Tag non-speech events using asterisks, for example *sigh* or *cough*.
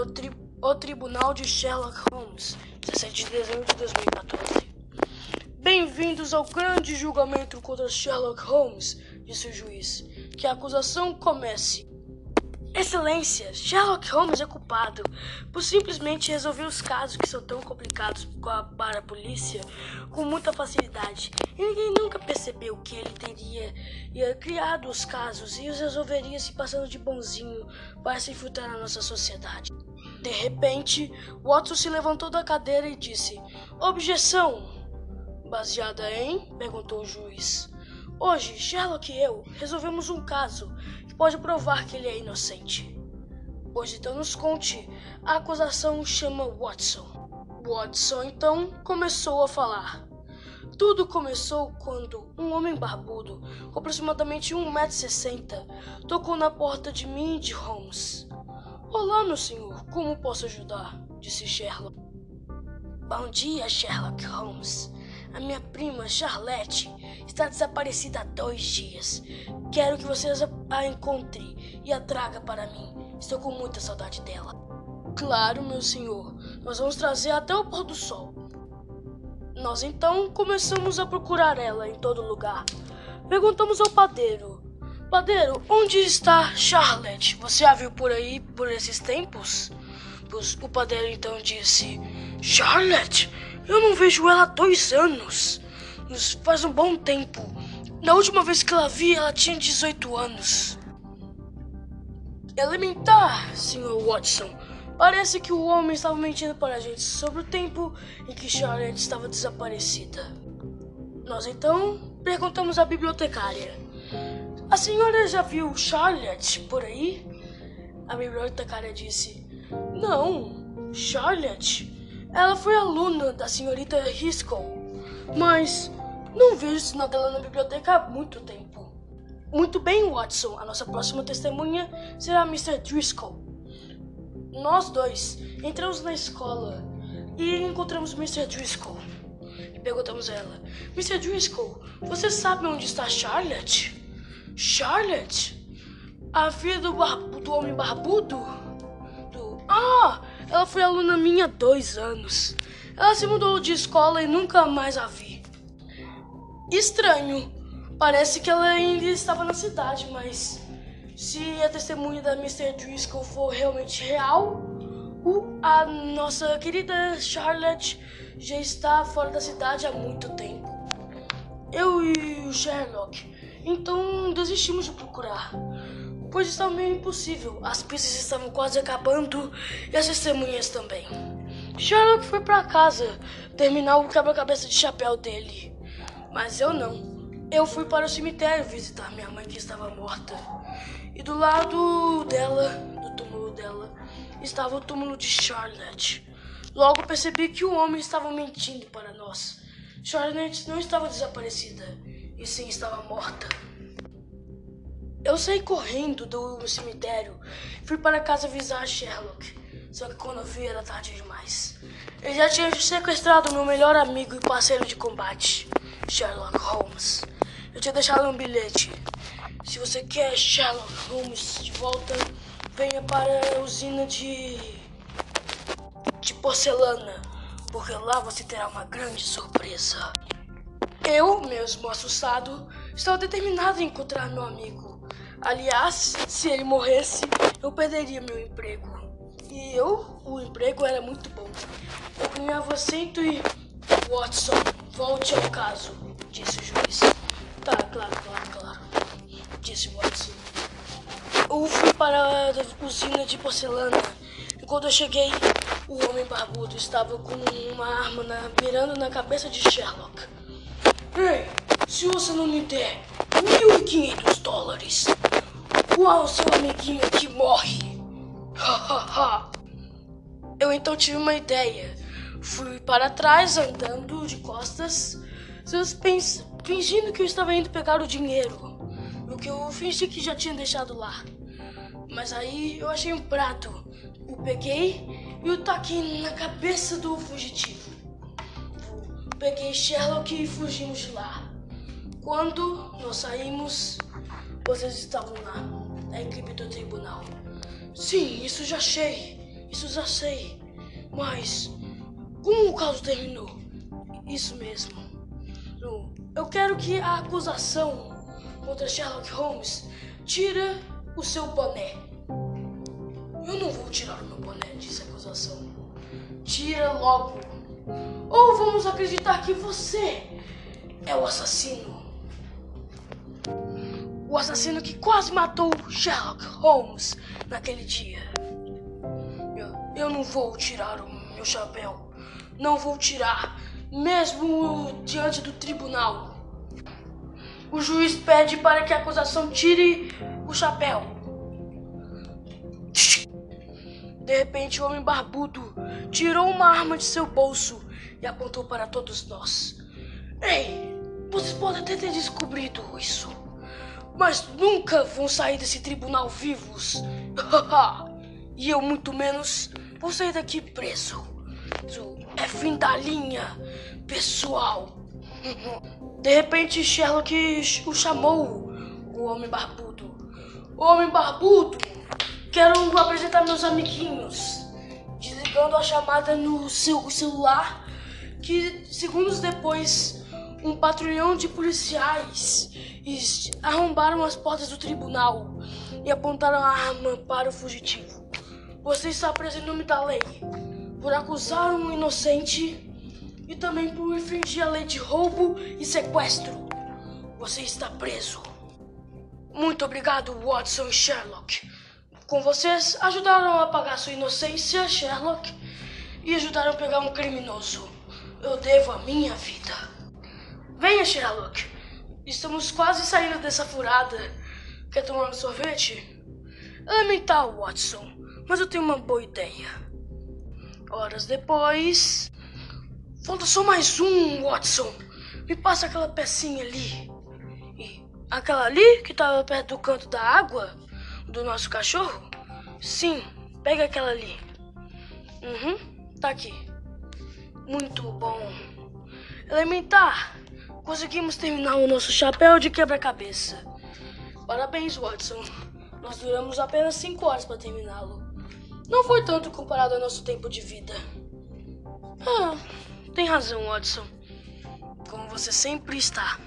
O, tri o Tribunal de Sherlock Holmes, 17 de dezembro de 2014. Bem-vindos ao grande julgamento contra Sherlock Holmes, disse o juiz. Que a acusação comece. Excelência, Sherlock Holmes é culpado por simplesmente resolver os casos que são tão complicados para a polícia com muita facilidade. E ninguém nunca percebeu que ele teria criado os casos e os resolveria se passando de bonzinho para se infiltrar na nossa sociedade. De repente, Watson se levantou da cadeira e disse: Objeção! Baseada em? perguntou o juiz. Hoje, Sherlock e eu resolvemos um caso pode provar que ele é inocente. Pois então nos conte. A acusação chama Watson. Watson então começou a falar. Tudo começou quando um homem barbudo, com aproximadamente 1,60m, tocou na porta de Mindy Holmes. Olá, meu senhor, como posso ajudar? disse Sherlock. Bom dia, Sherlock Holmes. A minha prima Charlotte está desaparecida há dois dias. Quero que você a encontre e a traga para mim. Estou com muita saudade dela. Claro, meu senhor. Nós vamos trazer até o pôr do sol. Nós então começamos a procurar ela em todo lugar. Perguntamos ao padeiro: Padeiro, onde está Charlotte? Você a viu por aí por esses tempos? O padeiro então disse: Charlotte? Eu não vejo ela há dois anos. Faz um bom tempo. Na última vez que ela vi, ela tinha 18 anos. Elementar, Sr. Watson. Parece que o homem estava mentindo para a gente sobre o tempo em que Charlotte estava desaparecida. Nós então perguntamos à bibliotecária: A senhora já viu Charlotte por aí? A bibliotecária disse: Não, Charlotte ela foi aluna da senhorita Hiscoll, mas não vejo sinal dela na biblioteca há muito tempo. Muito bem, Watson. A nossa próxima testemunha será Mr. Driscoll. Nós dois entramos na escola e encontramos Mr. Driscoll. E perguntamos a ela: Mr. Driscoll, você sabe onde está Charlotte? Charlotte? A filha do, do homem barbudo? Do... Ah! Ela foi aluna minha há dois anos. Ela se mudou de escola e nunca mais a vi. Estranho. Parece que ela ainda estava na cidade, mas se a testemunha da Mr. Driscoll for realmente real, a nossa querida Charlotte já está fora da cidade há muito tempo. Eu e o Sherlock, então desistimos de procurar pois estava meio impossível. As pistas estavam quase acabando e as testemunhas também. Sherlock foi para casa terminar o quebra-cabeça de chapéu dele, mas eu não. Eu fui para o cemitério visitar minha mãe que estava morta. E do lado dela, do túmulo dela, estava o túmulo de Charlotte. Logo percebi que o homem estava mentindo para nós. Charlotte não estava desaparecida, e sim estava morta. Eu saí correndo do cemitério, fui para casa avisar Sherlock. Só que quando eu vi era tarde demais. Ele já tinha sequestrado meu melhor amigo e parceiro de combate, Sherlock Holmes. Eu tinha deixado um bilhete. Se você quer Sherlock Holmes de volta, venha para a usina de. de porcelana, porque lá você terá uma grande surpresa. Eu, mesmo assustado, estava determinado em encontrar meu amigo. Aliás, se ele morresse, eu perderia meu emprego. E eu, o emprego era muito bom. Eu ganhava cento e. Watson, volte ao caso, disse o juiz. Tá, claro, claro, claro, disse Watson. Eu fui para a usina de porcelana e quando eu cheguei, o homem barbudo estava com uma arma na, mirando na cabeça de Sherlock. Ei, se você não me der 1.500 dólares, qual seu amiguinho que morre? Eu então tive uma ideia. Fui para trás andando de costas, fingindo que eu estava indo pegar o dinheiro. O que eu fingi que já tinha deixado lá. Mas aí eu achei um prato. O peguei e o taquei na cabeça do fugitivo. Peguei Sherlock e fugimos de lá. Quando nós saímos, vocês estavam lá, a equipe do tribunal. Sim, isso já achei. Isso já sei. Mas como o caso terminou? Isso mesmo. Eu quero que a acusação contra Sherlock Holmes tire o seu boné. Eu não vou tirar o meu boné, disse a acusação. Tira logo. Ou vamos acreditar que você é o assassino. O assassino que quase matou Sherlock Holmes naquele dia. Eu, eu não vou tirar o meu chapéu. Não vou tirar, mesmo diante do tribunal. O juiz pede para que a acusação tire o chapéu. De repente, o homem barbudo tirou uma arma de seu bolso e apontou para todos nós. Ei, vocês podem ter descobrido isso, mas nunca vão sair desse tribunal vivos. *laughs* e eu, muito menos, vou sair daqui preso. É fim da linha, pessoal. *laughs* De repente, Sherlock o chamou, o homem barbudo. Homem barbudo, quero apresentar meus amiguinhos. Desligando a chamada no seu celular, que segundos depois, um patrulhão de policiais arrombaram as portas do tribunal e apontaram a arma para o fugitivo. Você está preso em nome da lei por acusar um inocente e também por infringir a lei de roubo e sequestro. Você está preso. Muito obrigado, Watson e Sherlock. Com vocês, ajudaram a apagar sua inocência, Sherlock, e ajudaram a pegar um criminoso. Eu devo a minha vida. Venha, Sherlock. Estamos quase saindo dessa furada. Quer tomar um sorvete? Elemental, Watson, mas eu tenho uma boa ideia. Horas depois. Falta só mais um, Watson. Me passa aquela pecinha ali. E aquela ali que estava perto do canto da água do nosso cachorro? Sim, pega aquela ali. Uhum, tá aqui. Muito bom. Elementar, conseguimos terminar o nosso chapéu de quebra-cabeça. Parabéns, Watson. Nós duramos apenas 5 horas para terminá-lo. Não foi tanto comparado ao nosso tempo de vida. Ah, tem razão, Watson. Como você sempre está.